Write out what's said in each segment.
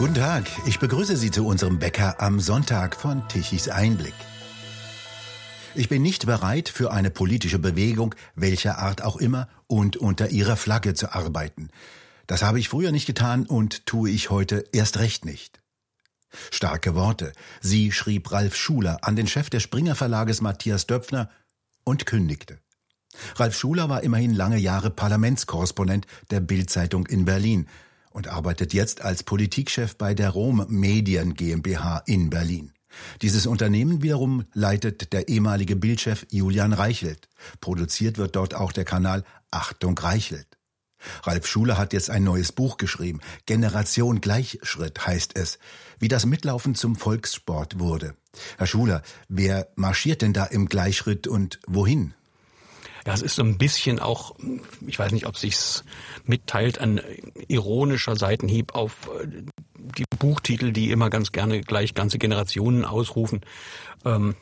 Guten Tag, ich begrüße Sie zu unserem Bäcker am Sonntag von Tichys Einblick. Ich bin nicht bereit, für eine politische Bewegung, welcher Art auch immer, und unter ihrer Flagge zu arbeiten. Das habe ich früher nicht getan und tue ich heute erst recht nicht. Starke Worte. Sie schrieb Ralf Schuler an den Chef des Springer Verlages Matthias Döpfner und kündigte. Ralf Schuler war immerhin lange Jahre Parlamentskorrespondent der Bildzeitung in Berlin und arbeitet jetzt als Politikchef bei der Rom Medien GmbH in Berlin. Dieses Unternehmen wiederum leitet der ehemalige Bildchef Julian Reichelt. Produziert wird dort auch der Kanal Achtung Reichelt. Ralf Schuler hat jetzt ein neues Buch geschrieben. Generation Gleichschritt heißt es, wie das Mitlaufen zum Volkssport wurde. Herr Schuler, wer marschiert denn da im Gleichschritt und wohin? Ja, es ist so ein bisschen auch, ich weiß nicht, ob sich's mitteilt, ein ironischer Seitenhieb auf äh, die Buchtitel, die immer ganz gerne gleich ganze Generationen ausrufen. Ähm,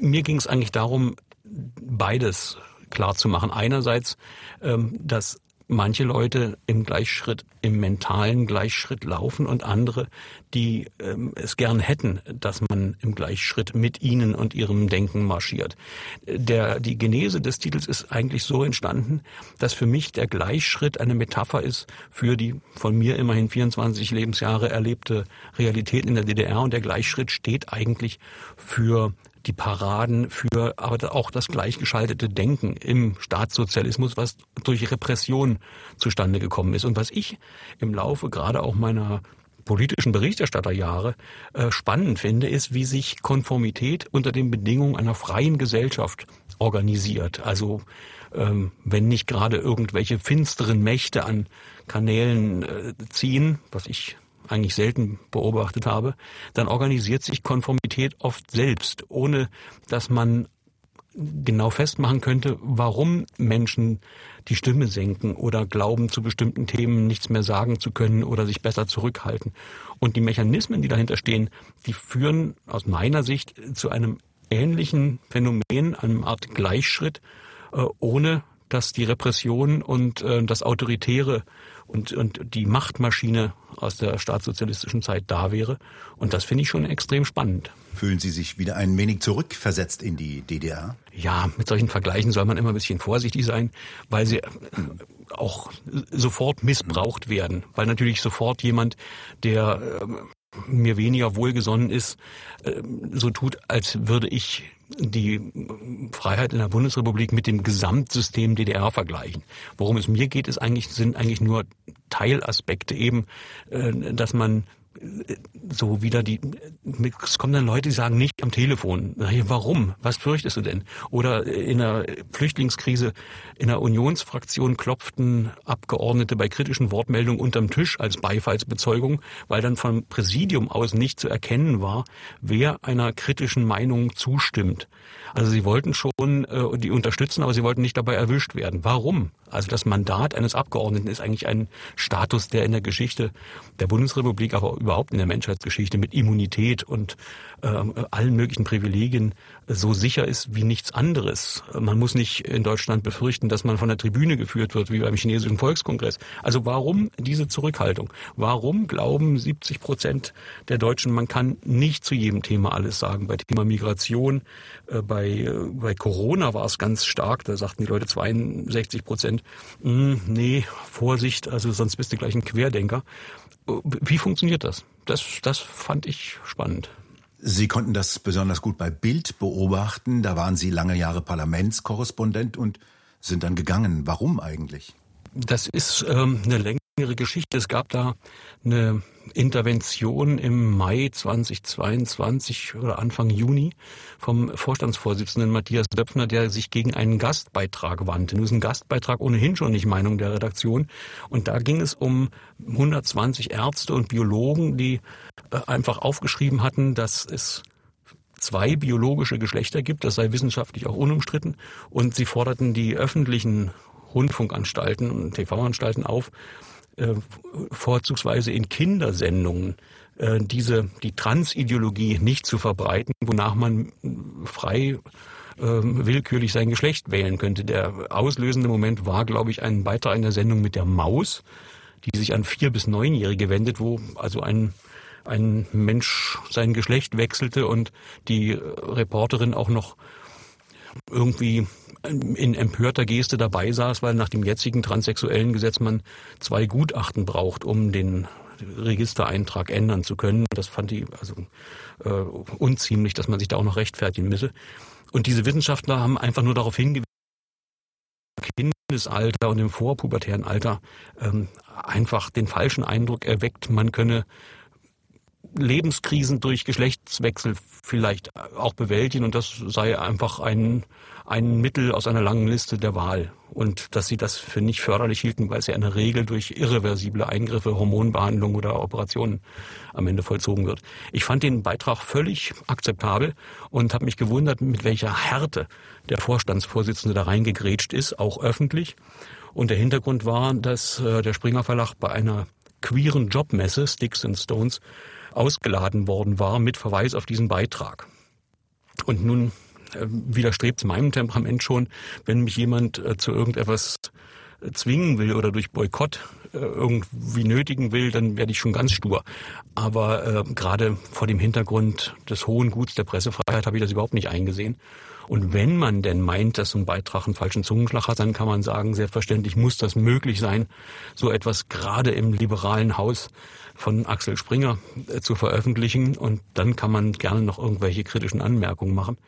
mir ging es eigentlich darum, beides klar zu machen. Einerseits, ähm, dass manche Leute im Gleichschritt, im mentalen Gleichschritt laufen und andere, die ähm, es gern hätten, dass man im Gleichschritt mit ihnen und ihrem Denken marschiert. Der, die Genese des Titels ist eigentlich so entstanden, dass für mich der Gleichschritt eine Metapher ist für die von mir immerhin 24 Lebensjahre erlebte Realität in der DDR und der Gleichschritt steht eigentlich für die Paraden für aber auch das gleichgeschaltete Denken im Staatssozialismus, was durch Repression zustande gekommen ist. Und was ich im Laufe gerade auch meiner politischen Berichterstatterjahre äh, spannend finde, ist, wie sich Konformität unter den Bedingungen einer freien Gesellschaft organisiert. Also ähm, wenn nicht gerade irgendwelche finsteren Mächte an Kanälen äh, ziehen, was ich eigentlich selten beobachtet habe, dann organisiert sich Konformität oft selbst, ohne dass man genau festmachen könnte, warum Menschen die Stimme senken oder glauben, zu bestimmten Themen nichts mehr sagen zu können oder sich besser zurückhalten. Und die Mechanismen, die dahinter stehen, die führen aus meiner Sicht zu einem ähnlichen Phänomen, einem Art Gleichschritt, äh, ohne dass die Repression und äh, das Autoritäre und, und die Machtmaschine aus der staatssozialistischen Zeit da wäre. Und das finde ich schon extrem spannend. Fühlen Sie sich wieder ein wenig zurückversetzt in die DDR? Ja, mit solchen Vergleichen soll man immer ein bisschen vorsichtig sein, weil sie auch sofort missbraucht werden. Weil natürlich sofort jemand, der ähm, mir weniger wohlgesonnen ist, ähm, so tut, als würde ich die Freiheit in der Bundesrepublik mit dem Gesamtsystem DDR vergleichen. Worum es mir geht, ist eigentlich, sind eigentlich nur Teilaspekte eben, äh, dass man so wieder die, es kommen dann Leute, die sagen nicht am Telefon. Warum? Was fürchtest du denn? Oder in der Flüchtlingskrise in der Unionsfraktion klopften Abgeordnete bei kritischen Wortmeldungen unterm Tisch als Beifallsbezeugung, weil dann vom Präsidium aus nicht zu erkennen war, wer einer kritischen Meinung zustimmt. Also sie wollten schon äh, die unterstützen, aber sie wollten nicht dabei erwischt werden. Warum? Also das Mandat eines Abgeordneten ist eigentlich ein Status, der in der Geschichte der Bundesrepublik, aber überhaupt in der Menschheitsgeschichte mit Immunität und allen möglichen Privilegien so sicher ist wie nichts anderes. Man muss nicht in Deutschland befürchten, dass man von der Tribüne geführt wird, wie beim chinesischen Volkskongress. Also warum diese Zurückhaltung? Warum glauben 70 Prozent der Deutschen, man kann nicht zu jedem Thema alles sagen? Bei Thema Migration, äh, bei, äh, bei Corona war es ganz stark, da sagten die Leute 62 Prozent, hm, nee, Vorsicht, also sonst bist du gleich ein Querdenker. Wie funktioniert das? Das, das fand ich spannend. Sie konnten das besonders gut bei Bild beobachten. Da waren Sie lange Jahre Parlamentskorrespondent und sind dann gegangen. Warum eigentlich? Das ist ähm, eine längere Geschichte. Es gab da eine Intervention im Mai 2022 oder Anfang Juni vom Vorstandsvorsitzenden Matthias Döpfner, der sich gegen einen Gastbeitrag wandte. Nun ist ein Gastbeitrag ohnehin schon nicht Meinung der Redaktion. Und da ging es um 120 Ärzte und Biologen, die äh, einfach aufgeschrieben hatten, dass es zwei biologische Geschlechter gibt, das sei wissenschaftlich auch unumstritten. Und sie forderten die öffentlichen Rundfunkanstalten und TV-Anstalten auf, äh, vorzugsweise in Kindersendungen äh, diese die Transideologie nicht zu verbreiten, wonach man frei äh, willkürlich sein Geschlecht wählen könnte. Der auslösende Moment war, glaube ich, ein Beitrag in der Sendung mit der Maus, die sich an vier bis neunjährige wendet, wo also ein ein Mensch sein Geschlecht wechselte und die Reporterin auch noch irgendwie in empörter Geste dabei saß, weil nach dem jetzigen transsexuellen Gesetz man zwei Gutachten braucht, um den Registereintrag ändern zu können. Das fand ich also äh, unziemlich, dass man sich da auch noch rechtfertigen müsse. Und diese Wissenschaftler haben einfach nur darauf hingewiesen, Kindesalter und im vorpubertären Alter ähm, einfach den falschen Eindruck erweckt, man könne Lebenskrisen durch Geschlechtswechsel vielleicht auch bewältigen und das sei einfach ein, ein Mittel aus einer langen Liste der Wahl. Und dass sie das für nicht förderlich hielten, weil es ja in der Regel durch irreversible Eingriffe, Hormonbehandlung oder Operationen am Ende vollzogen wird. Ich fand den Beitrag völlig akzeptabel und habe mich gewundert, mit welcher Härte der Vorstandsvorsitzende da reingegrätscht ist, auch öffentlich. Und der Hintergrund war, dass äh, der Springer Verlag bei einer queeren Jobmesse, Sticks and Stones, ausgeladen worden war mit Verweis auf diesen Beitrag. Und nun äh, widerstrebt es meinem Temperament schon, wenn mich jemand äh, zu irgendetwas äh, zwingen will oder durch Boykott äh, irgendwie nötigen will, dann werde ich schon ganz stur. Aber äh, gerade vor dem Hintergrund des hohen Guts der Pressefreiheit habe ich das überhaupt nicht eingesehen. Und wenn man denn meint, dass so ein Beitrag einen falschen Zungenschlag hat, dann kann man sagen, selbstverständlich muss das möglich sein, so etwas gerade im liberalen Haus von Axel Springer äh, zu veröffentlichen. Und dann kann man gerne noch irgendwelche kritischen Anmerkungen machen.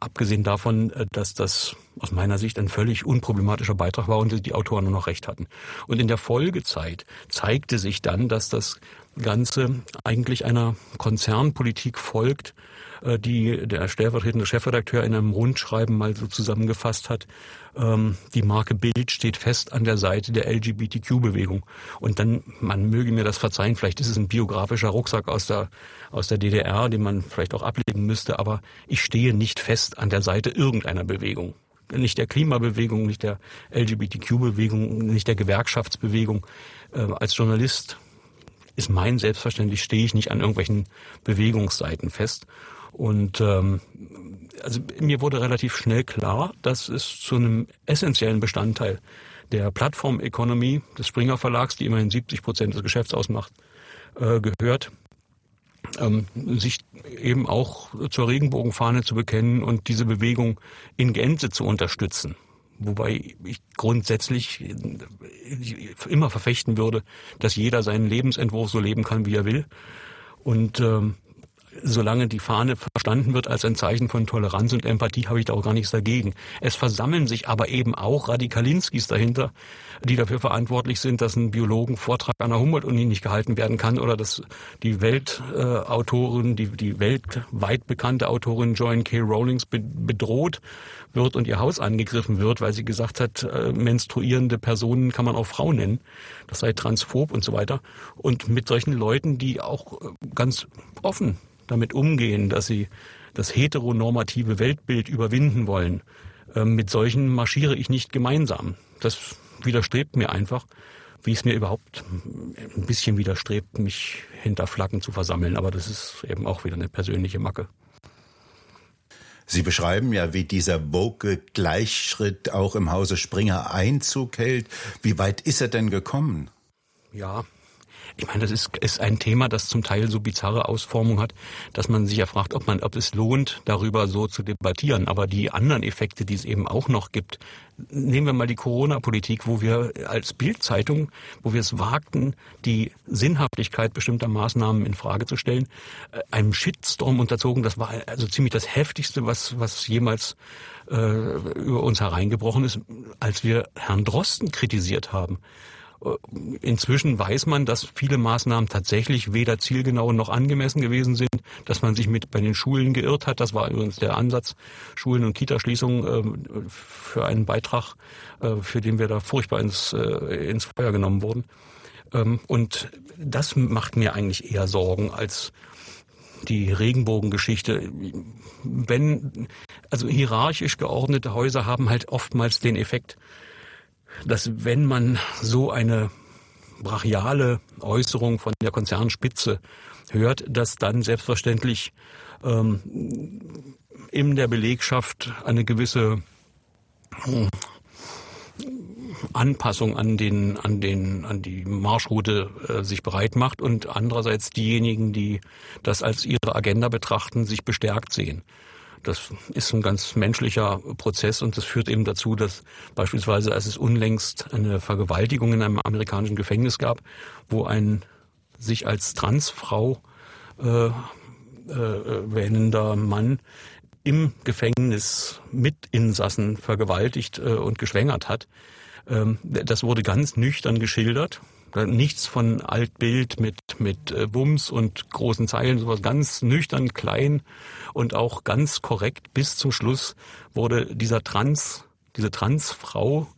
Abgesehen davon, äh, dass das aus meiner Sicht ein völlig unproblematischer Beitrag war und die Autoren nur noch recht hatten. Und in der Folgezeit zeigte sich dann, dass das Ganze eigentlich einer Konzernpolitik folgt, äh, die der stellvertretende Chefredakteur in einem Rundschreiben mal so zusammengefasst hat. Ähm, die Marke Bild steht fest an der Seite der LGBTQ-Bewegung. Und dann, man möge mir das verzeihen, vielleicht ist es ein biografischer Rucksack aus der, aus der DDR, den man vielleicht auch ablegen müsste, aber ich stehe nicht fest an der Seite irgendeiner Bewegung nicht der Klimabewegung, nicht der LGBTQ-Bewegung, nicht der Gewerkschaftsbewegung. Äh, als Journalist ist mein selbstverständlich, stehe ich nicht an irgendwelchen Bewegungsseiten fest. Und ähm, also mir wurde relativ schnell klar, dass es zu einem essentiellen Bestandteil der Plattform-Economy des Springer Verlags, die immerhin 70 Prozent des Geschäfts ausmacht, äh, gehört, ähm, sich eben auch zur Regenbogenfahne zu bekennen und diese Bewegung in Gänze zu unterstützen. Wobei ich grundsätzlich immer verfechten würde, dass jeder seinen Lebensentwurf so leben kann, wie er will. Und ähm, solange die Fahne verstanden wird als ein Zeichen von Toleranz und Empathie, habe ich da auch gar nichts dagegen. Es versammeln sich aber eben auch Radikalinskis dahinter, die dafür verantwortlich sind, dass ein Biologen-Vortrag an der Humboldt-Uni nicht gehalten werden kann oder dass die Weltautorin, die, die weltweit bekannte Autorin Joan K. Rowlings bedroht wird und ihr Haus angegriffen wird, weil sie gesagt hat, äh, menstruierende Personen kann man auch Frau nennen. Das sei transphob und so weiter. Und mit solchen Leuten, die auch äh, ganz offen damit umgehen, dass sie das heteronormative Weltbild überwinden wollen. Ähm, mit solchen marschiere ich nicht gemeinsam. Das widerstrebt mir einfach, wie es mir überhaupt ein bisschen widerstrebt, mich hinter Flaggen zu versammeln. Aber das ist eben auch wieder eine persönliche Macke. Sie beschreiben ja, wie dieser woke Gleichschritt auch im Hause Springer Einzug hält. Wie weit ist er denn gekommen? Ja, ich meine, das ist, ist ein Thema, das zum Teil so bizarre Ausformung hat, dass man sich ja fragt, ob man, ob es lohnt, darüber so zu debattieren. Aber die anderen Effekte, die es eben auch noch gibt, nehmen wir mal die Corona-Politik, wo wir als Bildzeitung, wo wir es wagten, die Sinnhaftigkeit bestimmter Maßnahmen in Frage zu stellen, äh, einem Shitstorm unterzogen. Das war also ziemlich das heftigste, was was jemals äh, über uns hereingebrochen ist, als wir Herrn Drosten kritisiert haben. Äh, inzwischen weiß man, dass viele Maßnahmen tatsächlich weder zielgenau noch angemessen gewesen sind, dass man sich mit bei den Schulen geirrt hat. Das war übrigens der Ansatz, Schulen- und Kitaschließungen äh, für einen Beitrag, äh, für den wir da furchtbar ins, ins Feuer genommen wurden. Ähm, und das macht mir eigentlich eher Sorgen als die Regenbogengeschichte. Wenn, also hierarchisch geordnete Häuser haben halt oftmals den Effekt, dass wenn man so eine brachiale Äußerung von der Konzernspitze hört, dass dann selbstverständlich ähm, in der Belegschaft eine gewisse hm, Anpassung an den an den an die Marschroute äh, sich bereit macht und andererseits diejenigen, die das als ihre Agenda betrachten, sich bestärkt sehen. Das ist ein ganz menschlicher Prozess und das führt eben dazu, dass beispielsweise, als es unlängst eine Vergewaltigung in einem amerikanischen Gefängnis gab, wo ein sich als Transfrau äh, äh, wähnender Mann im Gefängnis mit Insassen vergewaltigt äh, und geschwängert hat. Ähm, das wurde ganz nüchtern geschildert. Nichts von Altbild mit, mit äh, Bums und großen Zeilen, sowas ganz nüchtern, klein und auch ganz korrekt. Bis zum Schluss wurde dieser Trans, diese Transfrau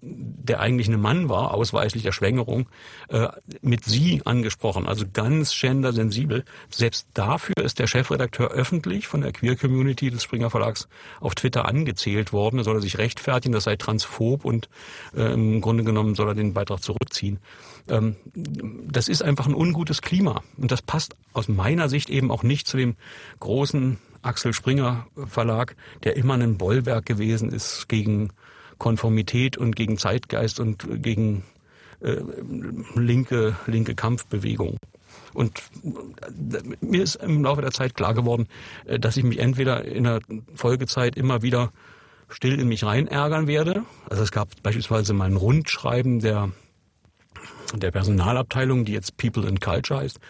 der eigentlich ein Mann war, ausweislich der Schwängerung, äh, mit sie angesprochen, also ganz gendersensibel. Selbst dafür ist der Chefredakteur öffentlich von der Queer Community des Springer Verlags auf Twitter angezählt worden. Er soll er sich rechtfertigen, das sei transphob und äh, im Grunde genommen soll er den Beitrag zurückziehen. Ähm, das ist einfach ein ungutes Klima und das passt aus meiner Sicht eben auch nicht zu dem großen Axel Springer Verlag, der immer ein Bollwerk gewesen ist gegen Konformität und gegen Zeitgeist und gegen äh, linke, linke Kampfbewegung. Und äh, mir ist im Laufe der Zeit klar geworden, äh, dass ich mich entweder in der Folgezeit immer wieder still in mich rein ärgern werde. Also es gab beispielsweise ein Rundschreiben der, der Personalabteilung, die jetzt People and Culture heißt,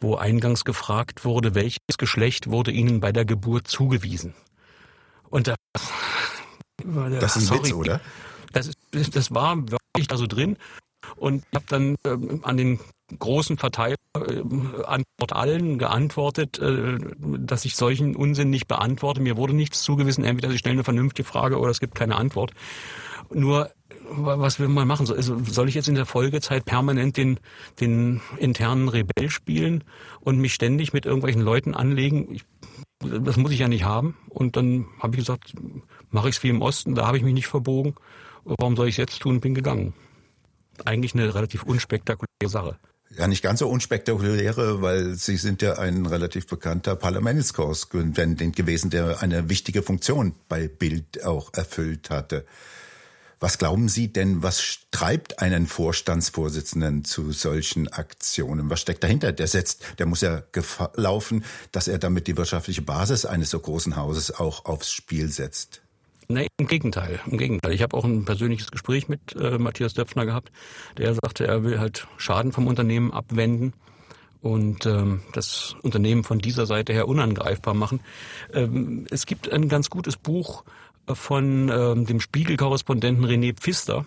wo eingangs gefragt wurde, welches Geschlecht wurde ihnen bei der Geburt zugewiesen. Und da das ist ein Sorry, Witz, oder? Das, ist, das war wirklich da so drin. Und ich habe dann ähm, an den großen Verteiler äh, Antwort allen geantwortet, äh, dass ich solchen Unsinn nicht beantworte. Mir wurde nichts zugewiesen, entweder sie stellen eine vernünftige Frage oder es gibt keine Antwort. Nur was will man machen? Also soll ich jetzt in der Folgezeit permanent den, den internen Rebell spielen und mich ständig mit irgendwelchen Leuten anlegen? Ich das muss ich ja nicht haben. Und dann habe ich gesagt, mache ich es wie im Osten, da habe ich mich nicht verbogen. Warum soll ich es jetzt tun? Bin gegangen. Eigentlich eine relativ unspektakuläre Sache. Ja, nicht ganz so unspektakuläre, weil Sie sind ja ein relativ bekannter Parlamentskorrespondent gewesen, der eine wichtige Funktion bei Bild auch erfüllt hatte. Was glauben Sie denn, was treibt einen Vorstandsvorsitzenden zu solchen Aktionen? Was steckt dahinter? Der setzt, der muss ja laufen, dass er damit die wirtschaftliche Basis eines so großen Hauses auch aufs Spiel setzt. Nee, im Gegenteil, im Gegenteil. Ich habe auch ein persönliches Gespräch mit äh, Matthias Döpfner gehabt, der sagte, er will halt Schaden vom Unternehmen abwenden und ähm, das Unternehmen von dieser Seite her unangreifbar machen. Ähm, es gibt ein ganz gutes Buch von ähm, dem Spiegel-Korrespondenten René Pfister.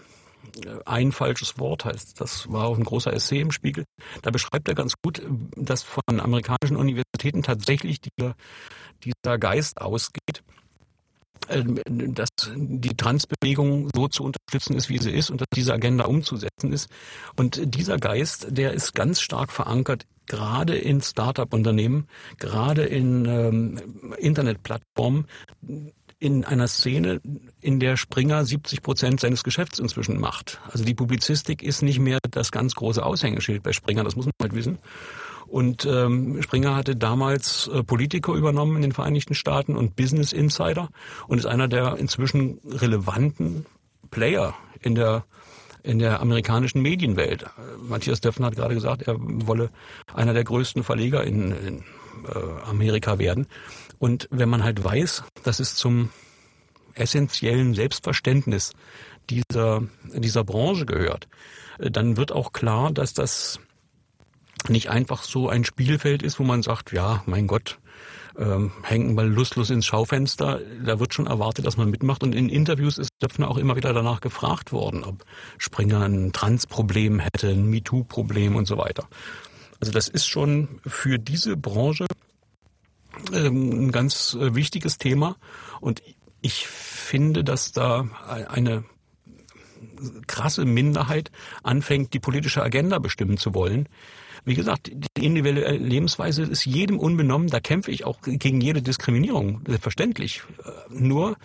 Ein falsches Wort heißt. Das war auch ein großer Essay im Spiegel. Da beschreibt er ganz gut, dass von amerikanischen Universitäten tatsächlich dieser, dieser Geist ausgeht, dass die Transbewegung so zu unterstützen ist, wie sie ist und dass diese Agenda umzusetzen ist. Und dieser Geist, der ist ganz stark verankert gerade in Start-up-Unternehmen, gerade in ähm, Internetplattformen, in einer Szene, in der Springer 70 Prozent seines Geschäfts inzwischen macht. Also die Publizistik ist nicht mehr das ganz große Aushängeschild bei Springer, das muss man halt wissen. Und ähm, Springer hatte damals äh, Politiker übernommen in den Vereinigten Staaten und Business Insider und ist einer der inzwischen relevanten Player in der in der amerikanischen Medienwelt. Matthias Döpfner hat gerade gesagt, er wolle einer der größten Verleger in, in äh, Amerika werden. Und wenn man halt weiß, dass es zum essentiellen Selbstverständnis dieser, dieser Branche gehört, äh, dann wird auch klar, dass das nicht einfach so ein Spielfeld ist, wo man sagt, ja, mein Gott, ähm, hängen mal lustlos ins Schaufenster. Da wird schon erwartet, dass man mitmacht. Und in Interviews ist Döpfner auch immer wieder danach gefragt worden, ob Springer ein Trans-Problem hätte, ein MeToo-Problem und so weiter. Also das ist schon für diese Branche ähm, ein ganz äh, wichtiges Thema. Und ich finde, dass da eine krasse Minderheit anfängt, die politische Agenda bestimmen zu wollen. Wie gesagt, die individuelle Lebensweise ist jedem unbenommen. Da kämpfe ich auch gegen jede Diskriminierung, selbstverständlich. Äh, nur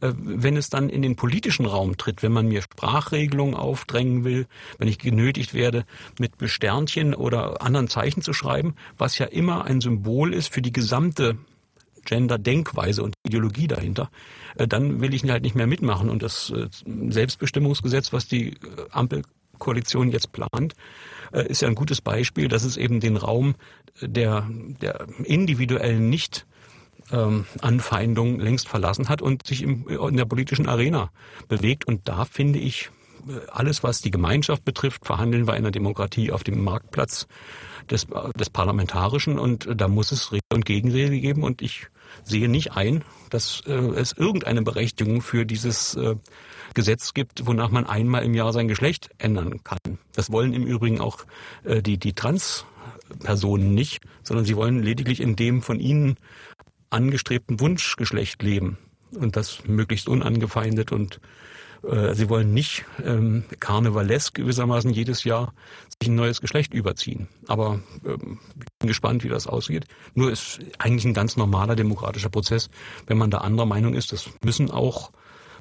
äh, wenn es dann in den politischen Raum tritt, wenn man mir Sprachregelungen aufdrängen will, wenn ich genötigt werde, mit Sternchen oder anderen Zeichen zu schreiben, was ja immer ein Symbol ist für die gesamte Gender-Denkweise und Ideologie dahinter, äh, dann will ich halt nicht mehr mitmachen. Und das Selbstbestimmungsgesetz, was die Ampelkoalition jetzt plant, ist ja ein gutes Beispiel, dass es eben den Raum der, der individuellen nicht ähm, Anfeindung längst verlassen hat und sich in der politischen Arena bewegt. Und da finde ich, alles, was die Gemeinschaft betrifft, verhandeln wir in der Demokratie auf dem Marktplatz des, des Parlamentarischen und da muss es Rede und Gegenrede geben und ich sehe nicht ein, dass äh, es irgendeine Berechtigung für dieses äh, Gesetz gibt, wonach man einmal im Jahr sein Geschlecht ändern kann. Das wollen im Übrigen auch äh, die, die Transpersonen nicht, sondern sie wollen lediglich in dem von ihnen angestrebten Wunschgeschlecht leben und das möglichst unangefeindet und äh, sie wollen nicht ähm, karnevalesk gewissermaßen jedes Jahr sich ein neues Geschlecht überziehen. Aber ähm, bin gespannt, wie das ausgeht. Nur ist eigentlich ein ganz normaler demokratischer Prozess. Wenn man da anderer Meinung ist, das müssen auch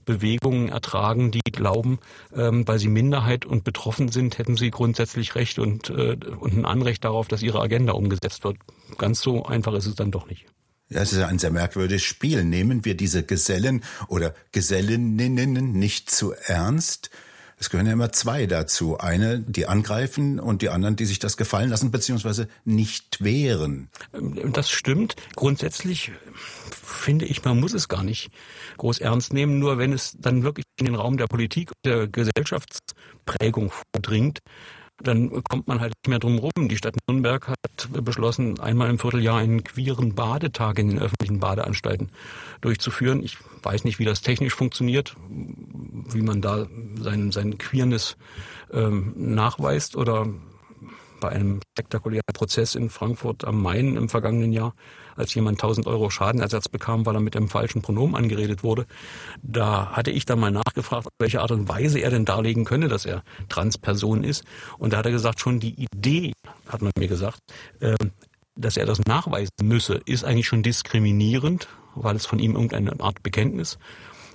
Bewegungen ertragen, die glauben, ähm, weil sie Minderheit und betroffen sind, hätten sie grundsätzlich Recht und, äh, und ein Anrecht darauf, dass ihre Agenda umgesetzt wird. Ganz so einfach ist es dann doch nicht. Ja, es ist ein sehr merkwürdiges Spiel. Nehmen wir diese Gesellen oder Gesellinnen nicht zu ernst? Es gehören ja immer zwei dazu. Eine, die angreifen und die anderen, die sich das gefallen lassen, beziehungsweise nicht wehren. Das stimmt. Grundsätzlich finde ich, man muss es gar nicht groß ernst nehmen. Nur wenn es dann wirklich in den Raum der Politik, der Gesellschaftsprägung vordringt, dann kommt man halt nicht mehr drum rum. Die Stadt Nürnberg hat beschlossen, einmal im Vierteljahr einen queeren Badetag in den öffentlichen Badeanstalten durchzuführen. Ich weiß nicht, wie das technisch funktioniert, wie man da sein, sein Queerness ähm, nachweist oder bei einem spektakulären Prozess in Frankfurt am Main im vergangenen Jahr, als jemand 1000 Euro Schadenersatz bekam, weil er mit dem falschen Pronomen angeredet wurde. Da hatte ich dann mal nachgefragt, auf welche Art und Weise er denn darlegen könne, dass er Transperson ist. Und da hat er gesagt, schon die Idee, hat man mir gesagt, ähm, dass er das nachweisen müsse, ist eigentlich schon diskriminierend, weil es von ihm irgendeine Art Bekenntnis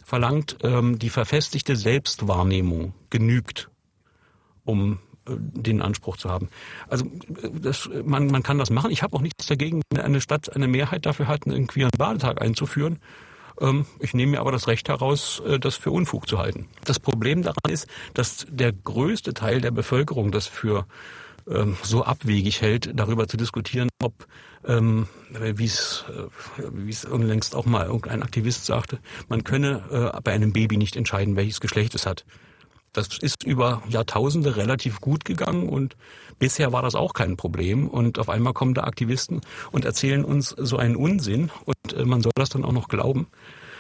verlangt. Ähm, die verfestigte Selbstwahrnehmung genügt, um den Anspruch zu haben. Also das, man, man kann das machen. Ich habe auch nichts dagegen, wenn eine Stadt eine Mehrheit dafür hat, einen queeren Badetag einzuführen. Ähm, ich nehme mir aber das Recht heraus, äh, das für Unfug zu halten. Das Problem daran ist, dass der größte Teil der Bevölkerung das für ähm, so abwegig hält, darüber zu diskutieren, ob, ähm, wie es äh, wie es unlängst auch mal irgendein Aktivist sagte, man könne äh, bei einem Baby nicht entscheiden, welches Geschlecht es hat. Das ist über Jahrtausende relativ gut gegangen und bisher war das auch kein Problem. Und auf einmal kommen da Aktivisten und erzählen uns so einen Unsinn und äh, man soll das dann auch noch glauben.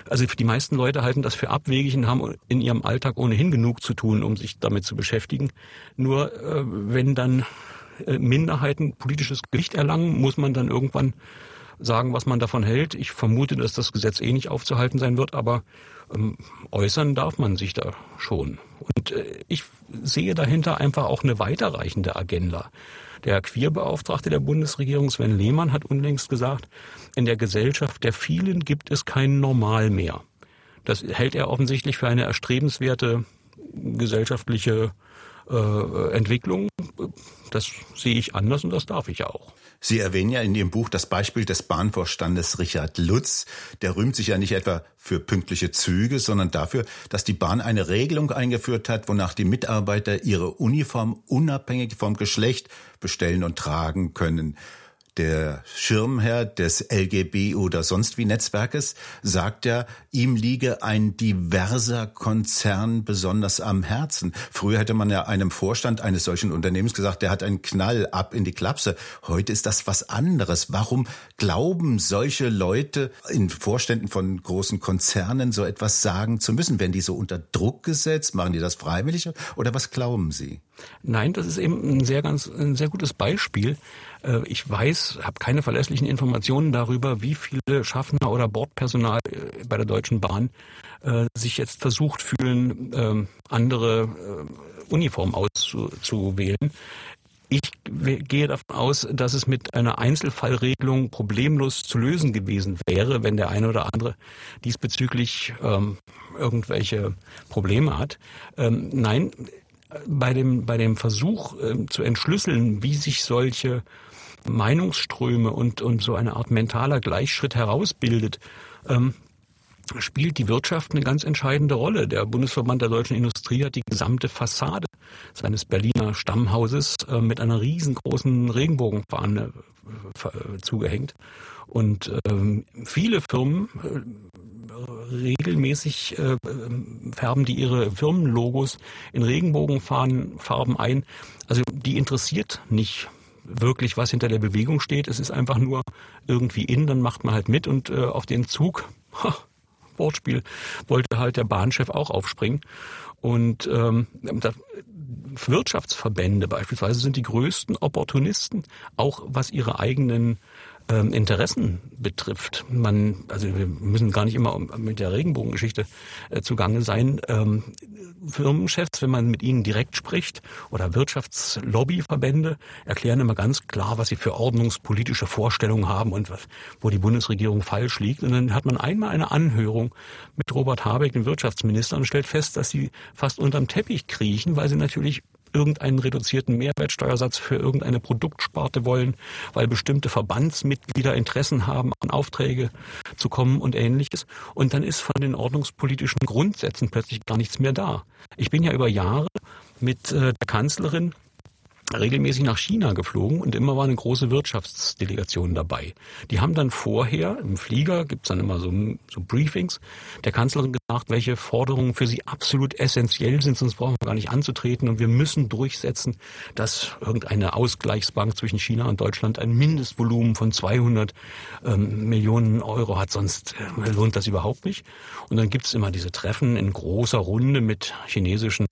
Also die meisten Leute halten das für abwegig und haben in ihrem Alltag ohnehin genug zu tun, um sich damit zu beschäftigen. Nur äh, wenn dann äh, Minderheiten politisches Gewicht erlangen, muss man dann irgendwann sagen, was man davon hält. Ich vermute, dass das Gesetz eh nicht aufzuhalten sein wird, aber äußern darf man sich da schon. Und äh, ich sehe dahinter einfach auch eine weiterreichende Agenda. Der Queerbeauftragte der Bundesregierung, Sven Lehmann, hat unlängst gesagt, in der Gesellschaft der vielen gibt es kein Normal mehr. Das hält er offensichtlich für eine erstrebenswerte gesellschaftliche äh, Entwicklung. Das sehe ich anders und das darf ich auch. Sie erwähnen ja in Ihrem Buch das Beispiel des Bahnvorstandes Richard Lutz. Der rühmt sich ja nicht etwa für pünktliche Züge, sondern dafür, dass die Bahn eine Regelung eingeführt hat, wonach die Mitarbeiter ihre Uniform unabhängig vom Geschlecht bestellen und tragen können der Schirmherr des LGB oder sonst wie Netzwerkes, sagt ja, ihm liege ein diverser Konzern besonders am Herzen. Früher hätte man ja einem Vorstand eines solchen Unternehmens gesagt, der hat einen Knall ab in die Klapse. Heute ist das was anderes. Warum glauben solche Leute in Vorständen von großen Konzernen so etwas sagen zu müssen? Werden die so unter Druck gesetzt? Machen die das freiwillig? Oder was glauben Sie? Nein, das ist eben ein sehr ganz, ein sehr gutes Beispiel. Äh, ich weiß, habe keine verlässlichen Informationen darüber, wie viele Schaffner oder Bordpersonal äh, bei der Deutschen Bahn äh, sich jetzt versucht fühlen, ähm, andere Uniformen auszuwählen. Ich gehe davon aus, dass es mit einer Einzelfallregelung problemlos zu lösen gewesen wäre, wenn der eine oder andere diesbezüglich ähm, irgendwelche Probleme hat. Ähm, nein, bei dem, bei dem Versuch äh, zu entschlüsseln, wie sich solche Meinungsströme und, und so eine Art mentaler Gleichschritt herausbildet, ähm, spielt die Wirtschaft eine ganz entscheidende Rolle. Der Bundesverband der deutschen Industrie hat die gesamte Fassade seines Berliner Stammhauses äh, mit einer riesengroßen Regenbogenfahne äh, äh, zugehängt. Und ähm, viele Firmen äh, regelmäßig äh, färben die ihre Firmenlogos in Regenbogenfarben ein. Also die interessiert nicht wirklich, was hinter der Bewegung steht. Es ist einfach nur irgendwie in, dann macht man halt mit und äh, auf den Zug, ha, Wortspiel, wollte halt der Bahnchef auch aufspringen. Und ähm, da, Wirtschaftsverbände beispielsweise sind die größten Opportunisten, auch was ihre eigenen ähm, Interessen betrifft. Man, also wir müssen gar nicht immer mit der Regenbogengeschichte äh, zugange sein. Ähm, Firmenchefs, wenn man mit ihnen direkt spricht, oder Wirtschaftslobbyverbände, erklären immer ganz klar, was sie für ordnungspolitische Vorstellungen haben und was, wo die Bundesregierung falsch liegt. Und dann hat man einmal eine Anhörung mit Robert Habeck, dem Wirtschaftsminister, und stellt fest, dass sie fast unterm Teppich kriechen, weil sie natürlich irgendeinen reduzierten Mehrwertsteuersatz für irgendeine Produktsparte wollen, weil bestimmte Verbandsmitglieder Interessen haben, an Aufträge zu kommen und ähnliches. Und dann ist von den ordnungspolitischen Grundsätzen plötzlich gar nichts mehr da. Ich bin ja über Jahre mit äh, der Kanzlerin regelmäßig nach China geflogen und immer war eine große Wirtschaftsdelegation dabei. Die haben dann vorher, im Flieger gibt's dann immer so, so Briefings, der Kanzlerin gesagt, welche Forderungen für sie absolut essentiell sind, sonst brauchen wir gar nicht anzutreten und wir müssen durchsetzen, dass irgendeine Ausgleichsbank zwischen China und Deutschland ein Mindestvolumen von 200 ähm, Millionen Euro hat, sonst äh, lohnt das überhaupt nicht. Und dann gibt's immer diese Treffen in großer Runde mit chinesischen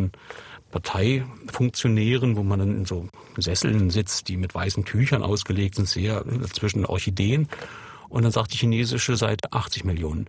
Parteifunktionären, wo man dann in so Sesseln sitzt, die mit weißen Tüchern ausgelegt sind, sehr zwischen Orchideen. Und dann sagt die chinesische Seite 80 Millionen.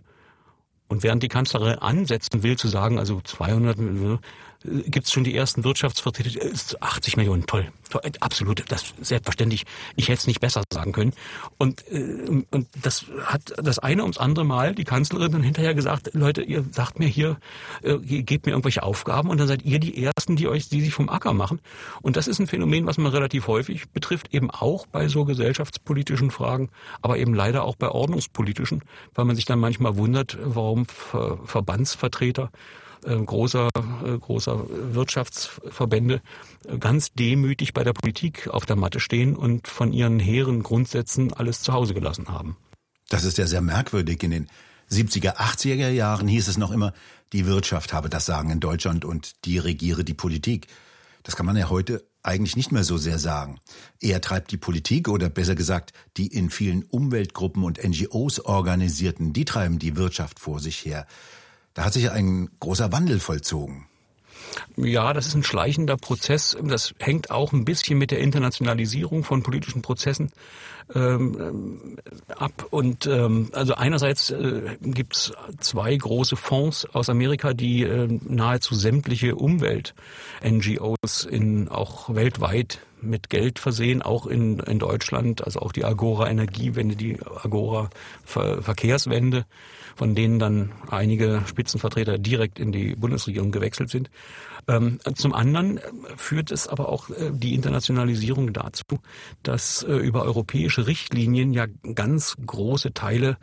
Und während die Kanzlerin ansetzen will zu sagen, also 200 Millionen, gibt es schon die ersten Wirtschaftsvertreter, 80 Millionen, toll, toll, absolut, das selbstverständlich. Ich hätte es nicht besser sagen können. Und, äh, und das hat das eine ums andere Mal die Kanzlerin dann hinterher gesagt, Leute, ihr sagt mir hier, äh, gebt mir irgendwelche Aufgaben und dann seid ihr die Ersten, die euch, die sich vom Acker machen. Und das ist ein Phänomen, was man relativ häufig betrifft, eben auch bei so gesellschaftspolitischen Fragen, aber eben leider auch bei ordnungspolitischen, weil man sich dann manchmal wundert, warum Ver Verbandsvertreter äh, großer, äh, großer Wirtschaftsverbände äh, ganz demütig bei der Politik auf der Matte stehen und von ihren hehren Grundsätzen alles zu Hause gelassen haben. Das ist ja sehr merkwürdig. In den 70er, 80er Jahren hieß es noch immer, die Wirtschaft habe das Sagen in Deutschland und die regiere die Politik. Das kann man ja heute eigentlich nicht mehr so sehr sagen. Er treibt die Politik oder besser gesagt, die in vielen Umweltgruppen und NGOs organisierten, die treiben die Wirtschaft vor sich her. Da hat sich ein großer Wandel vollzogen. Ja, das ist ein schleichender Prozess. Das hängt auch ein bisschen mit der Internationalisierung von politischen Prozessen ähm, ab. Und ähm, also einerseits äh, gibt es zwei große Fonds aus Amerika, die äh, nahezu sämtliche Umwelt-NGOs in auch weltweit mit Geld versehen, auch in, in Deutschland, also auch die Agora Energiewende, die Agora Ver Verkehrswende von denen dann einige Spitzenvertreter direkt in die Bundesregierung gewechselt sind. Ähm, zum anderen führt es aber auch äh, die Internationalisierung dazu, dass äh, über europäische Richtlinien ja ganz große Teile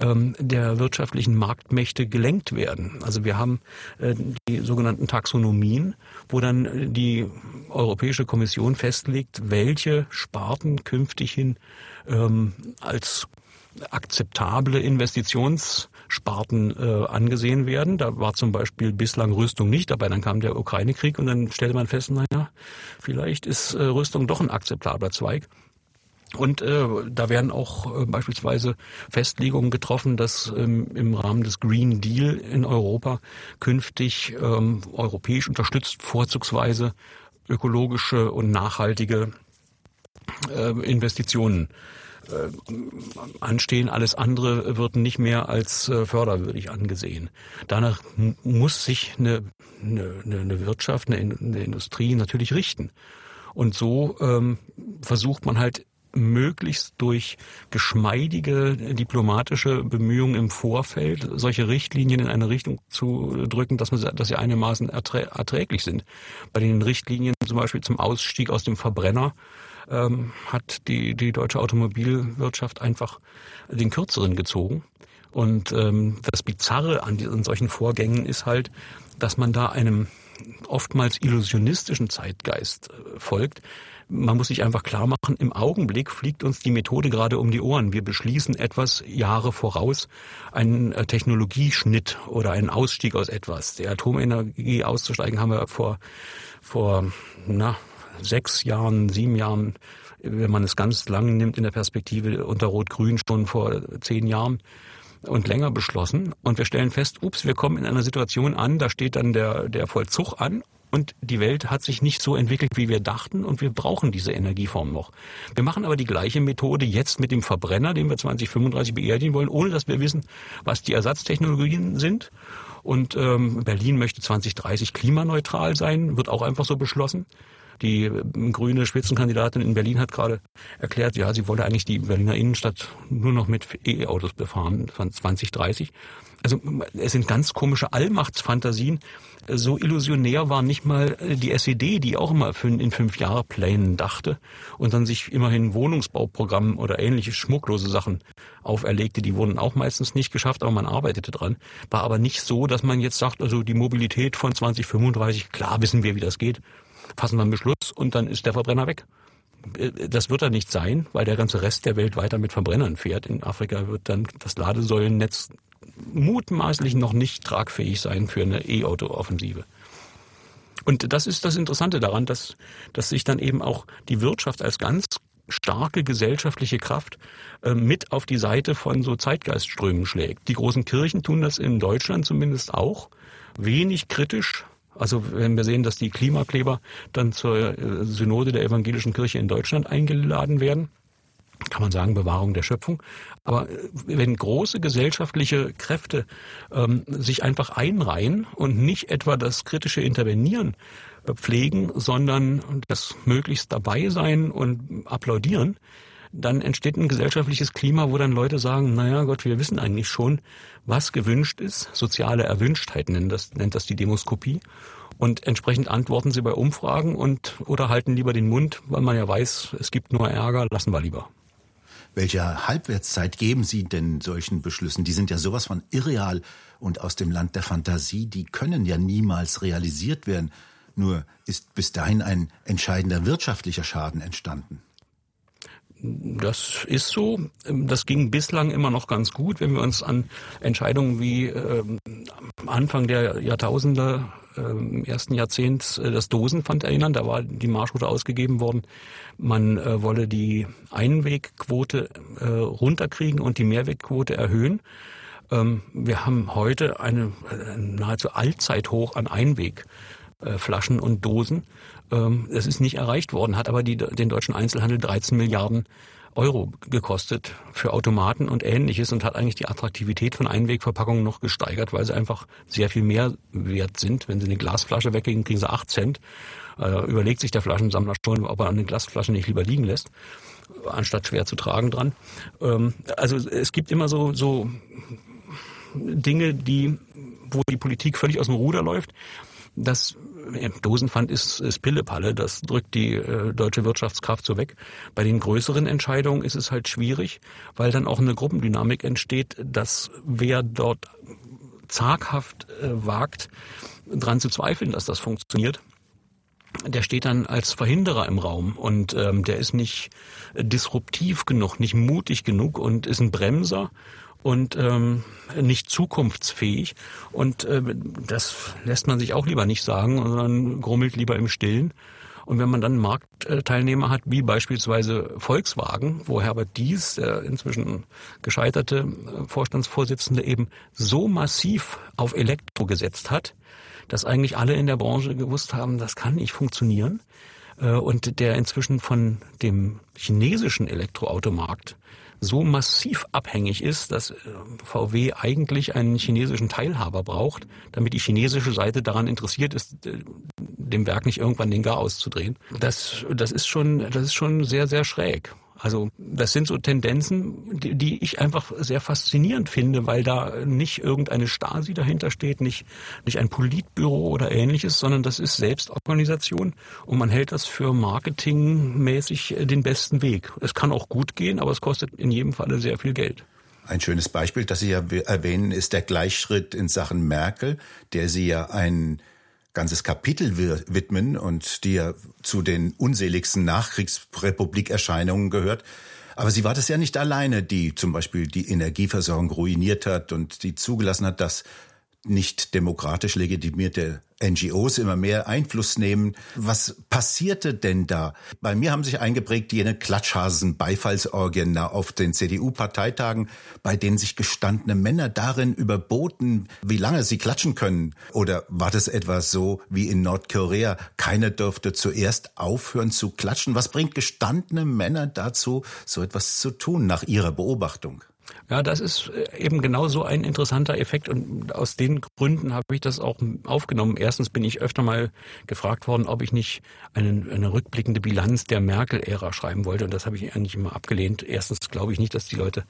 ähm, der wirtschaftlichen Marktmächte gelenkt werden. Also wir haben äh, die sogenannten Taxonomien, wo dann die Europäische Kommission festlegt, welche Sparten künftig hin ähm, als akzeptable Investitionssparten äh, angesehen werden. Da war zum Beispiel bislang Rüstung nicht dabei. Dann kam der Ukraine-Krieg und dann stellte man fest, naja, vielleicht ist äh, Rüstung doch ein akzeptabler Zweig. Und äh, da werden auch äh, beispielsweise Festlegungen getroffen, dass ähm, im Rahmen des Green Deal in Europa künftig ähm, europäisch unterstützt vorzugsweise ökologische und nachhaltige äh, Investitionen anstehen. Alles andere wird nicht mehr als äh, förderwürdig angesehen. Danach muss sich eine, eine, eine Wirtschaft, eine, eine Industrie natürlich richten. Und so ähm, versucht man halt möglichst durch geschmeidige diplomatische Bemühungen im Vorfeld solche Richtlinien in eine Richtung zu drücken, dass, man, dass sie einigermaßen erträglich sind. Bei den Richtlinien zum Beispiel zum Ausstieg aus dem Verbrenner ähm, hat die, die deutsche Automobilwirtschaft einfach den kürzeren gezogen Und ähm, das Bizarre an, diesen, solchen Vorgängen ist halt, dass man da einem oftmals illusionistischen Zeitgeist äh, folgt. Man muss sich einfach klar machen, im Augenblick fliegt uns die Methode gerade um die Ohren. Wir beschließen etwas Jahre voraus, einen äh, Technologieschnitt oder einen Ausstieg aus etwas. Der Atomenergie auszusteigen haben wir vor, vor na, sechs Jahren, sieben Jahren, wenn man es ganz lang nimmt in der Perspektive unter Rot-Grün schon vor zehn Jahren und länger beschlossen. Und wir stellen fest, ups, wir kommen in einer Situation an, da steht dann der, der Vollzug an und die Welt hat sich nicht so entwickelt, wie wir dachten und wir brauchen diese Energieform noch. Wir machen aber die gleiche Methode jetzt mit dem Verbrenner, den wir 2035 beerdigen wollen, ohne dass wir wissen, was die Ersatztechnologien sind. Und ähm, Berlin möchte 2030 klimaneutral sein, wird auch einfach so beschlossen. Die ähm, grüne Spitzenkandidatin in Berlin hat gerade erklärt, ja, sie wolle eigentlich die Berliner Innenstadt nur noch mit E-Autos befahren von 2030. Also es sind ganz komische Allmachtsfantasien. So illusionär war nicht mal die SED, die auch immer in fünf Jahre Plänen dachte und dann sich immerhin Wohnungsbauprogramm oder ähnliche schmucklose Sachen auferlegte. Die wurden auch meistens nicht geschafft, aber man arbeitete dran. War aber nicht so, dass man jetzt sagt, also die Mobilität von 2035, klar wissen wir, wie das geht fassen wir einen Beschluss und dann ist der Verbrenner weg. Das wird dann nicht sein, weil der ganze Rest der Welt weiter mit Verbrennern fährt. In Afrika wird dann das Ladesäulennetz mutmaßlich noch nicht tragfähig sein für eine E-Auto-Offensive. Und das ist das Interessante daran, dass, dass sich dann eben auch die Wirtschaft als ganz starke gesellschaftliche Kraft äh, mit auf die Seite von so Zeitgeistströmen schlägt. Die großen Kirchen tun das in Deutschland zumindest auch. Wenig kritisch, also wenn wir sehen, dass die Klimakleber dann zur äh, Synode der evangelischen Kirche in Deutschland eingeladen werden, kann man sagen, Bewahrung der Schöpfung. Aber äh, wenn große gesellschaftliche Kräfte ähm, sich einfach einreihen und nicht etwa das kritische Intervenieren äh, pflegen, sondern das möglichst dabei sein und applaudieren, dann entsteht ein gesellschaftliches Klima, wo dann Leute sagen, naja Gott, wir wissen eigentlich schon, was gewünscht ist. Soziale Erwünschtheit nennt das, nennt das die Demoskopie. Und entsprechend antworten sie bei Umfragen und oder halten lieber den Mund, weil man ja weiß, es gibt nur Ärger, lassen wir lieber. Welche Halbwertszeit geben Sie denn solchen Beschlüssen? Die sind ja sowas von irreal und aus dem Land der Fantasie, die können ja niemals realisiert werden. Nur ist bis dahin ein entscheidender wirtschaftlicher Schaden entstanden. Das ist so. Das ging bislang immer noch ganz gut, wenn wir uns an Entscheidungen wie äh, Anfang der Jahrtausende, äh, im ersten Jahrzehnt äh, das Dosenpfand erinnern. Da war die Marschroute ausgegeben worden. Man äh, wolle die Einwegquote äh, runterkriegen und die Mehrwegquote erhöhen. Ähm, wir haben heute eine äh, nahezu Allzeithoch an Einwegflaschen und Dosen. Ähm, es ist nicht erreicht worden, hat aber die, den deutschen Einzelhandel 13 Milliarden Euro gekostet für Automaten und ähnliches und hat eigentlich die Attraktivität von Einwegverpackungen noch gesteigert, weil sie einfach sehr viel mehr wert sind. Wenn sie eine Glasflasche weggehen, kriegen sie 8 Cent. Äh, überlegt sich der Flaschensammler schon, ob er eine Glasflasche nicht lieber liegen lässt, anstatt schwer zu tragen dran. Ähm, also es gibt immer so, so Dinge, die, wo die Politik völlig aus dem Ruder läuft. Das Dosenpfand ist, ist Pillepalle, das drückt die äh, deutsche Wirtschaftskraft so weg. Bei den größeren Entscheidungen ist es halt schwierig, weil dann auch eine Gruppendynamik entsteht, dass wer dort zaghaft äh, wagt, dran zu zweifeln, dass das funktioniert, der steht dann als Verhinderer im Raum. Und ähm, der ist nicht disruptiv genug, nicht mutig genug und ist ein Bremser und ähm, nicht zukunftsfähig. Und äh, das lässt man sich auch lieber nicht sagen, sondern grummelt lieber im Stillen. Und wenn man dann Marktteilnehmer hat, wie beispielsweise Volkswagen, wo Herbert Dies, der inzwischen gescheiterte Vorstandsvorsitzende, eben so massiv auf Elektro gesetzt hat, dass eigentlich alle in der Branche gewusst haben, das kann nicht funktionieren. Äh, und der inzwischen von dem chinesischen Elektroautomarkt so massiv abhängig ist, dass äh, VW eigentlich einen chinesischen Teilhaber braucht, damit die chinesische Seite daran interessiert ist, dem Werk nicht irgendwann den Gar auszudrehen. Das, das ist schon, das ist schon sehr, sehr schräg. Also das sind so Tendenzen, die, die ich einfach sehr faszinierend finde, weil da nicht irgendeine Stasi dahinter steht, nicht, nicht ein Politbüro oder ähnliches, sondern das ist Selbstorganisation und man hält das für marketingmäßig den besten Weg. Es kann auch gut gehen, aber es kostet in jedem Falle sehr viel Geld. Ein schönes Beispiel, das Sie ja erwähnen, ist der Gleichschritt in Sachen Merkel, der Sie ja ein ganzes Kapitel widmen und die ja zu den unseligsten Nachkriegsrepublikerscheinungen gehört. Aber sie war das ja nicht alleine, die zum Beispiel die Energieversorgung ruiniert hat und die zugelassen hat, dass nicht demokratisch legitimierte NGOs immer mehr Einfluss nehmen. Was passierte denn da? Bei mir haben sich eingeprägt jene Klatschhasen-Beifallsorgien auf den CDU-Parteitagen, bei denen sich gestandene Männer darin überboten, wie lange sie klatschen können. Oder war das etwas so wie in Nordkorea? Keiner dürfte zuerst aufhören zu klatschen. Was bringt gestandene Männer dazu, so etwas zu tun, nach Ihrer Beobachtung? Ja, das ist äh, eben genau so ein interessanter Effekt und aus den Gründen habe ich das auch aufgenommen. Erstens bin ich öfter mal gefragt worden, ob ich nicht eine, eine rückblickende Bilanz der Merkel-Ära schreiben wollte und das habe ich eigentlich immer abgelehnt. Erstens glaube ich nicht, dass die Leute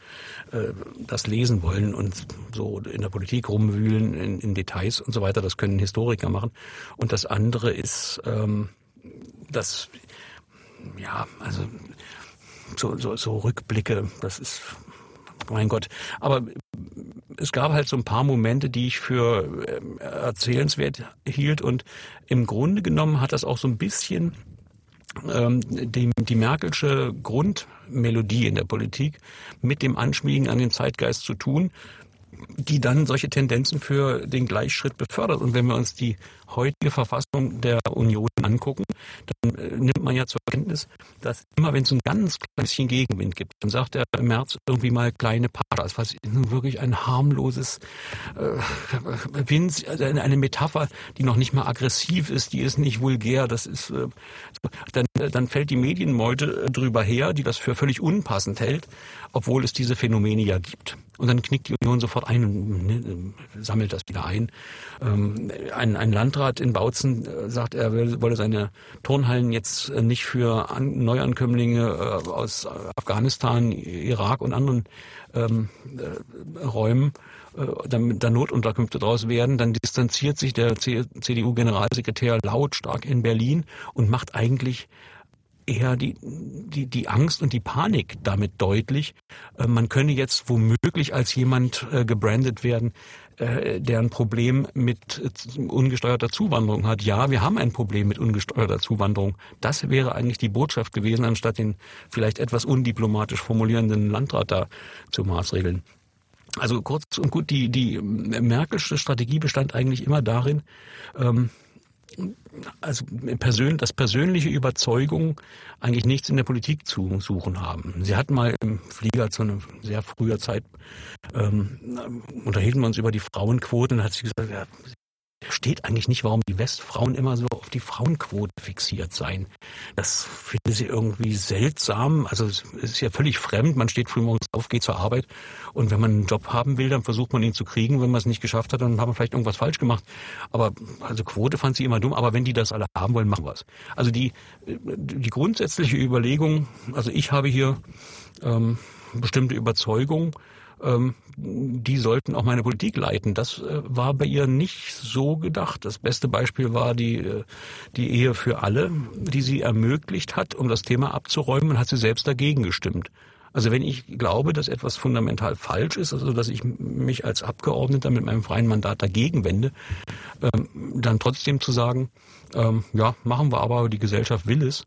äh, das lesen wollen und so in der Politik rumwühlen in, in, Details und so weiter. Das können Historiker machen. Und das andere ist, ähm, dass ja, also so, so, so Rückblicke, das ist mein Gott. Aber es gab halt so ein paar Momente, die ich für ähm, erzählenswert hielt und im Grunde genommen hat das auch so ein bisschen ähm, die, die Merkelsche Grundmelodie in der Politik mit dem Anschmiegen an den Zeitgeist zu tun, die dann solche Tendenzen für den Gleichschritt befördert. Und wenn wir uns die heutige Verfassung der Union angucken, dann äh, nimmt man ja zur Kenntnis, dass immer wenn es ein ganz kleines Gegenwind gibt, dann sagt der März irgendwie mal kleine Paras, was wirklich ein harmloses äh, Wind, also eine Metapher, die noch nicht mal aggressiv ist, die ist nicht vulgär, das ist äh, dann, dann fällt die Medienmeute drüber her, die das für völlig unpassend hält, obwohl es diese Phänomene ja gibt. Und dann knickt die Union sofort ein und ne, sammelt das wieder ein. Ähm, ein, ein Landrat in Bautzen äh, sagt, er wolle seine Turnhallen jetzt äh, nicht für An Neuankömmlinge äh, aus Afghanistan, Irak und anderen ähm, äh, Räumen damit da Notunterkünfte draus werden, dann distanziert sich der CDU-Generalsekretär lautstark in Berlin und macht eigentlich eher die, die, die Angst und die Panik damit deutlich. Äh, man könne jetzt womöglich als jemand äh, gebrandet werden, äh, der ein Problem mit ungesteuerter Zuwanderung hat. Ja, wir haben ein Problem mit ungesteuerter Zuwanderung. Das wäre eigentlich die Botschaft gewesen, anstatt den vielleicht etwas undiplomatisch formulierenden Landrat da zu maßregeln. Also kurz und gut, die, die Merkelsche Strategie bestand eigentlich immer darin, ähm, also persön dass persönliche Überzeugung eigentlich nichts in der Politik zu suchen haben. Sie hatten mal im Flieger zu einer sehr früher Zeit, ähm, unterhielten wir uns über die Frauenquote und hat sie gesagt, ja, versteht eigentlich nicht, warum die Westfrauen immer so auf die Frauenquote fixiert seien. Das finde sie irgendwie seltsam. Also es ist ja völlig fremd. Man steht früh morgens auf, geht zur Arbeit und wenn man einen Job haben will, dann versucht man ihn zu kriegen. Wenn man es nicht geschafft hat, dann hat man vielleicht irgendwas falsch gemacht. Aber also Quote fand sie immer dumm. Aber wenn die das alle haben wollen, machen wir es. Also die, die grundsätzliche Überlegung, also ich habe hier ähm, bestimmte Überzeugung, ähm, die sollten auch meine Politik leiten. Das äh, war bei ihr nicht so gedacht. Das beste Beispiel war die, äh, die Ehe für alle, die sie ermöglicht hat, um das Thema abzuräumen, hat sie selbst dagegen gestimmt. Also wenn ich glaube, dass etwas fundamental falsch ist, also dass ich mich als Abgeordneter mit meinem freien Mandat dagegen wende, ähm, dann trotzdem zu sagen, ähm, ja, machen wir aber, die Gesellschaft will es,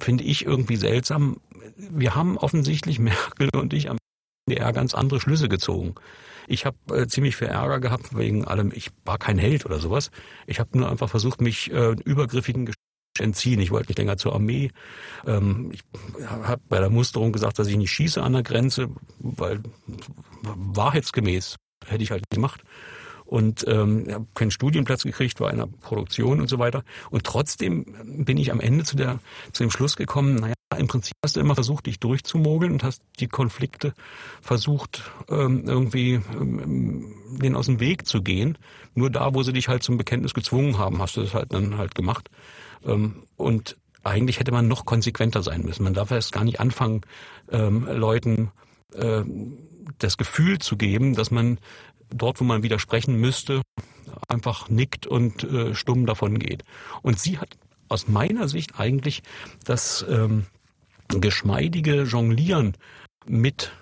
finde ich irgendwie seltsam. Wir haben offensichtlich Merkel und ich am DDR ganz andere Schlüsse gezogen. Ich habe äh, ziemlich viel Ärger gehabt wegen allem, ich war kein Held oder sowas. Ich habe nur einfach versucht, mich äh, übergriffigen entziehen. Ich wollte nicht länger zur Armee. Ähm, ich habe bei der Musterung gesagt, dass ich nicht schieße an der Grenze, weil wahrheitsgemäß hätte ich halt gemacht und ähm, habe keinen Studienplatz gekriegt, war in der Produktion und so weiter. Und trotzdem bin ich am Ende zu der zu dem Schluss gekommen, naja, im Prinzip hast du immer versucht, dich durchzumogeln und hast die Konflikte versucht, ähm, irgendwie ähm, denen aus dem Weg zu gehen. Nur da, wo sie dich halt zum Bekenntnis gezwungen haben, hast du das halt dann halt gemacht. Ähm, und eigentlich hätte man noch konsequenter sein müssen. Man darf erst gar nicht anfangen, ähm, Leuten äh, das Gefühl zu geben, dass man dort, wo man widersprechen müsste, einfach nickt und äh, stumm davon geht. Und sie hat aus meiner Sicht eigentlich das ähm, geschmeidige Jonglieren mit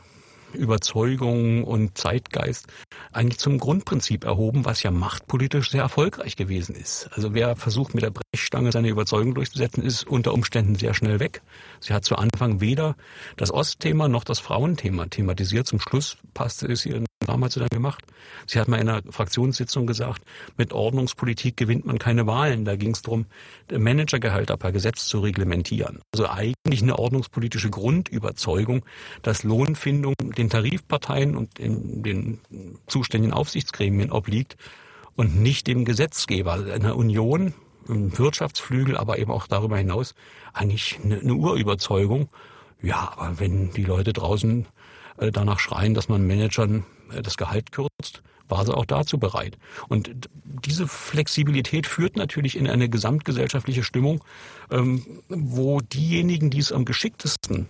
Überzeugung und Zeitgeist eigentlich zum Grundprinzip erhoben, was ja machtpolitisch sehr erfolgreich gewesen ist. Also wer versucht mit der Brechstange seine Überzeugung durchzusetzen, ist unter Umständen sehr schnell weg. Sie hat zu Anfang weder das Ostthema noch das Frauenthema thematisiert. Zum Schluss passte es ihr Sie dann gemacht. Sie hat mal in einer Fraktionssitzung gesagt, mit Ordnungspolitik gewinnt man keine Wahlen. Da ging es darum, Managergehälter per Gesetz zu reglementieren. Also eigentlich eine ordnungspolitische Grundüberzeugung, dass Lohnfindung den Tarifparteien und den zuständigen Aufsichtsgremien obliegt und nicht dem Gesetzgeber. In Union, im Wirtschaftsflügel, aber eben auch darüber hinaus eigentlich eine, eine Urüberzeugung. Ja, aber wenn die Leute draußen äh, danach schreien, dass man Managern das Gehalt kürzt, war sie auch dazu bereit. Und diese Flexibilität führt natürlich in eine gesamtgesellschaftliche Stimmung, ähm, wo diejenigen, die es am geschicktesten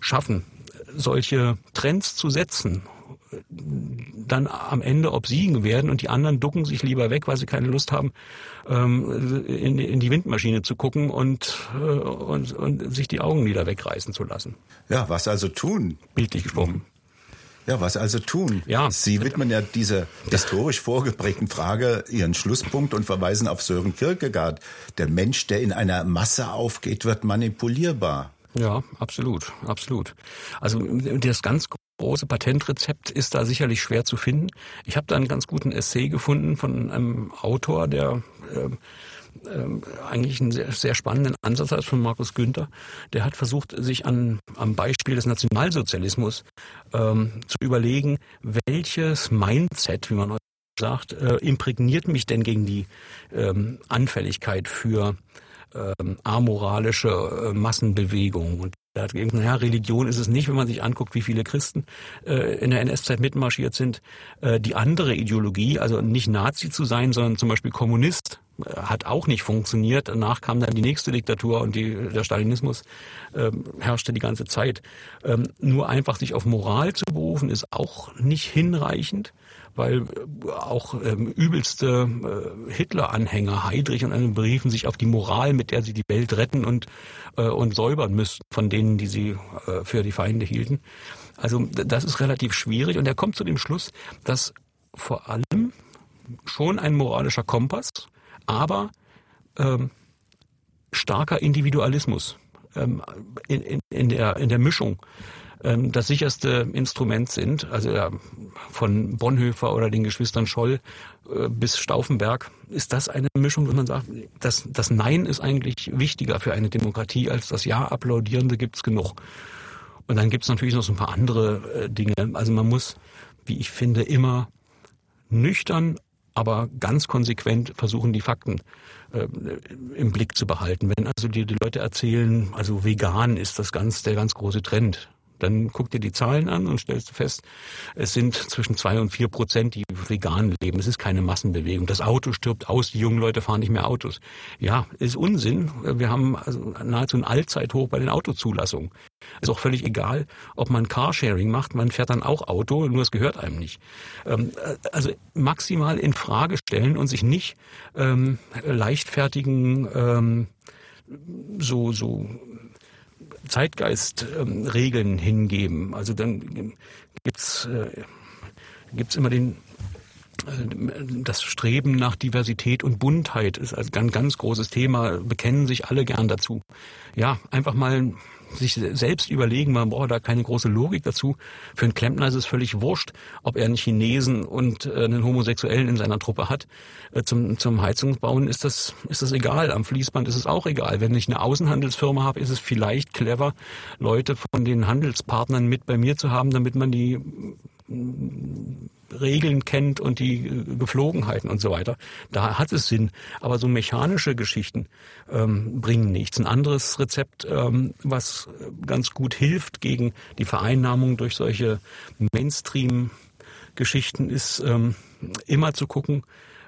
schaffen, solche Trends zu setzen, dann am Ende obsiegen werden und die anderen ducken sich lieber weg, weil sie keine Lust haben, ähm, in, die Windmaschine zu gucken und, äh, und, und sich die Augen wieder wegreißen zu lassen. Ja, was also tun? Bildlich gesprochen. Ja, was also tun? Ja. Sie widmen ja dieser historisch vorgeprägten Frage Ihren Schlusspunkt und verweisen auf Sören Kierkegaard. Der Mensch, der in einer Masse aufgeht, wird manipulierbar. Ja, absolut, absolut. Also das ganz große Patentrezept ist da sicherlich schwer zu finden. Ich habe da einen ganz guten Essay gefunden von einem Autor, der äh, äh, eigentlich einen sehr, sehr spannenden Ansatz hat von Markus Günther. Der hat versucht, sich an, am Beispiel des Nationalsozialismus ähm, zu überlegen, welches Mindset, wie man sagt, äh, imprägniert mich denn gegen die ähm, Anfälligkeit für ähm, amoralische äh, Massenbewegung. Und naja, Religion ist es nicht, wenn man sich anguckt, wie viele Christen äh, in der NS-Zeit mitmarschiert sind. Äh, die andere Ideologie, also nicht Nazi zu sein, sondern zum Beispiel Kommunist, äh, hat auch nicht funktioniert. Danach kam dann die nächste Diktatur und die, der Stalinismus äh, herrschte die ganze Zeit. Ähm, nur einfach sich auf Moral zu berufen, ist auch nicht hinreichend weil äh, auch ähm, übelste äh, Hitler-Anhänger Heydrich und anderen beriefen sich auf die Moral, mit der sie die Welt retten und, äh, und säubern müssten von denen, die sie äh, für die Feinde hielten. Also das ist relativ schwierig und er kommt zu dem Schluss, dass vor allem schon ein moralischer Kompass, aber ähm, starker Individualismus ähm, in, in, in, der, in der Mischung ähm, das sicherste Instrument sind. Also ja, von Bonhoeffer oder den Geschwistern Scholl äh, bis Stauffenberg ist das eine Mischung, wo man sagt, das, das Nein ist eigentlich wichtiger für eine Demokratie als das Ja applaudierende gibt's genug. Und dann gibt's natürlich noch so ein paar andere äh, Dinge. Also man muss, wie ich finde, immer nüchtern, aber ganz konsequent versuchen, die Fakten äh, im Blick zu behalten. Wenn also die, die Leute erzählen, also vegan ist das ganz, der ganz große Trend. Dann guck dir die Zahlen an und stellst fest, es sind zwischen zwei und vier Prozent, die vegan leben. Es ist keine Massenbewegung. Das Auto stirbt aus, die jungen Leute fahren nicht mehr Autos. Ja, ist Unsinn. Wir haben also nahezu ein Allzeithoch bei den Autozulassungen. Ist auch völlig egal, ob man Carsharing macht, man fährt dann auch Auto, nur es gehört einem nicht. Ähm, also maximal in Frage stellen und sich nicht ähm, leichtfertigen ähm, so so Zeitgeistregeln ähm, hingeben. Also dann gibt's äh, gibt's immer den äh, das Streben nach Diversität und Buntheit ist also ein ganz großes Thema, bekennen sich alle gern dazu. Ja, einfach mal sich selbst überlegen, man braucht da keine große Logik dazu. Für einen Klempner ist es völlig wurscht, ob er einen Chinesen und äh, einen Homosexuellen in seiner Truppe hat. Äh, zum, zum Heizungsbauen ist das, ist das egal. Am Fließband ist es auch egal. Wenn ich eine Außenhandelsfirma habe, ist es vielleicht clever, Leute von den Handelspartnern mit bei mir zu haben, damit man die Regeln kennt und die äh, Geflogenheiten und so weiter. Da hat es Sinn. Aber so mechanische Geschichten ähm, bringen nichts. Ein anderes Rezept, ähm, was ganz gut hilft gegen die Vereinnahmung durch solche Mainstream-Geschichten, ist ähm, immer zu gucken,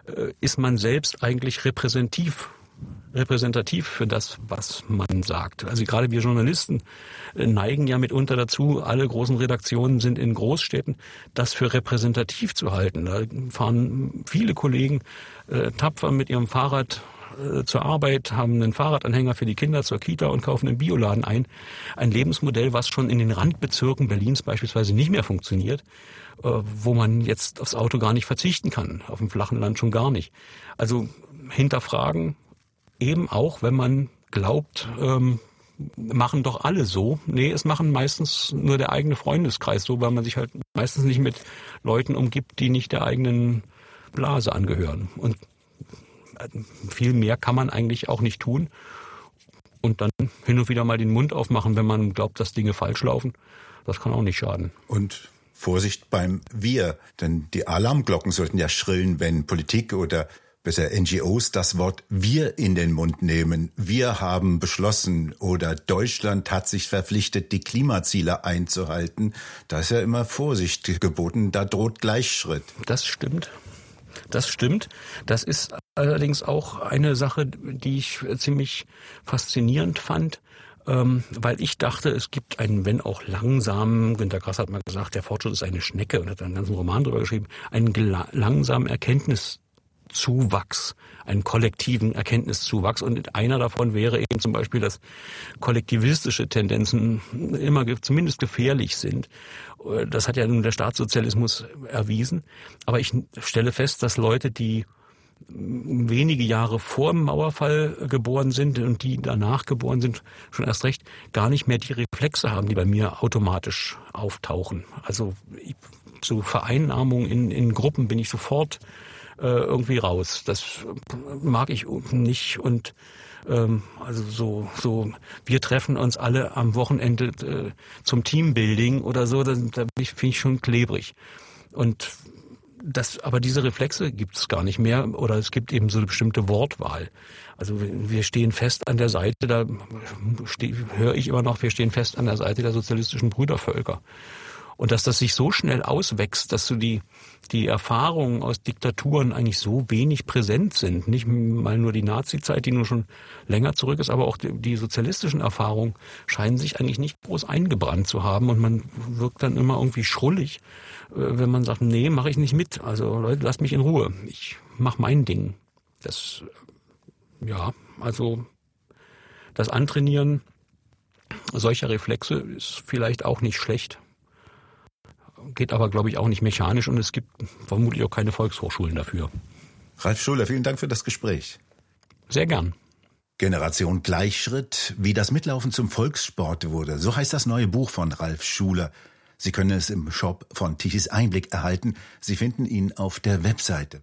äh, ist man selbst eigentlich repräsentativ repräsentativ für das, was man sagt. Also gerade wir Journalisten neigen ja mitunter dazu, alle großen Redaktionen sind in Großstädten, das für repräsentativ zu halten. Da fahren viele Kollegen äh, tapfer mit ihrem Fahrrad äh, zur Arbeit, haben einen Fahrradanhänger für die Kinder zur Kita und kaufen einen Bioladen ein. Ein Lebensmodell, was schon in den Randbezirken Berlins beispielsweise nicht mehr funktioniert, äh, wo man jetzt aufs Auto gar nicht verzichten kann, auf dem flachen Land schon gar nicht. Also hinterfragen, eben auch, wenn man glaubt, ähm, machen doch alle so. Nee, es machen meistens nur der eigene Freundeskreis so, weil man sich halt meistens nicht mit Leuten umgibt, die nicht der eigenen Blase angehören. Und äh, viel mehr kann man eigentlich auch nicht tun. Und dann hin und wieder mal den Mund aufmachen, wenn man glaubt, dass Dinge falsch laufen. Das kann auch nicht schaden. Und Vorsicht beim Wir, denn die Alarmglocken sollten ja schrillen, wenn Politik oder besser NGOs das Wort wir in den Mund nehmen. Wir haben beschlossen oder Deutschland hat sich verpflichtet, die Klimaziele einzuhalten. Da ist ja immer Vorsicht geboten, da droht Gleichschritt. Das stimmt. Das stimmt. Das ist allerdings auch eine Sache, die ich ziemlich faszinierend fand. Ähm, weil ich dachte, es gibt einen, wenn auch langsamen, Günter Grass hat mal gesagt, der Fortschritt ist eine Schnecke und hat einen ganzen Roman drüber geschrieben, einen langsamen Erkenntnis Zuwachs, einen kollektiven Erkenntniszuwachs. Und einer davon wäre eben zum Beispiel, dass kollektivistische Tendenzen immer zumindest gefährlich sind. Das hat ja nun der Staatssozialismus erwiesen. Aber ich stelle fest, dass Leute, die wenige Jahre vor dem Mauerfall geboren sind und die danach geboren sind, schon erst recht gar nicht mehr die Reflexe haben, die bei mir automatisch auftauchen. Also zu Vereinnahmung in, in Gruppen bin ich sofort äh, irgendwie raus. Das mag ich nicht und ähm, also so so wir treffen uns alle am Wochenende äh, zum Teambuilding oder so, da, da finde ich schon klebrig. Und das, aber diese Reflexe gibt es gar nicht mehr oder es gibt eben so eine bestimmte Wortwahl. Also wir stehen fest an der Seite, da höre ich immer noch, wir stehen fest an der Seite der sozialistischen Brüdervölker. Und dass das sich so schnell auswächst, dass du die, die Erfahrungen aus Diktaturen eigentlich so wenig präsent sind. Nicht mal nur die Nazi-Zeit, die nun schon länger zurück ist, aber auch die, die sozialistischen Erfahrungen scheinen sich eigentlich nicht groß eingebrannt zu haben. Und man wirkt dann immer irgendwie schrullig, äh, wenn man sagt, nee, mache ich nicht mit. Also Leute, lasst mich in Ruhe. Ich mach mein Ding. Das, ja, also das Antrainieren solcher Reflexe ist vielleicht auch nicht schlecht geht aber, glaube ich, auch nicht mechanisch und es gibt vermutlich auch keine Volkshochschulen dafür. Ralf Schuler, vielen Dank für das Gespräch. Sehr gern. Generation Gleichschritt, wie das Mitlaufen zum Volkssport wurde. So heißt das neue Buch von Ralf Schuler. Sie können es im Shop von Tichys Einblick erhalten. Sie finden ihn auf der Webseite.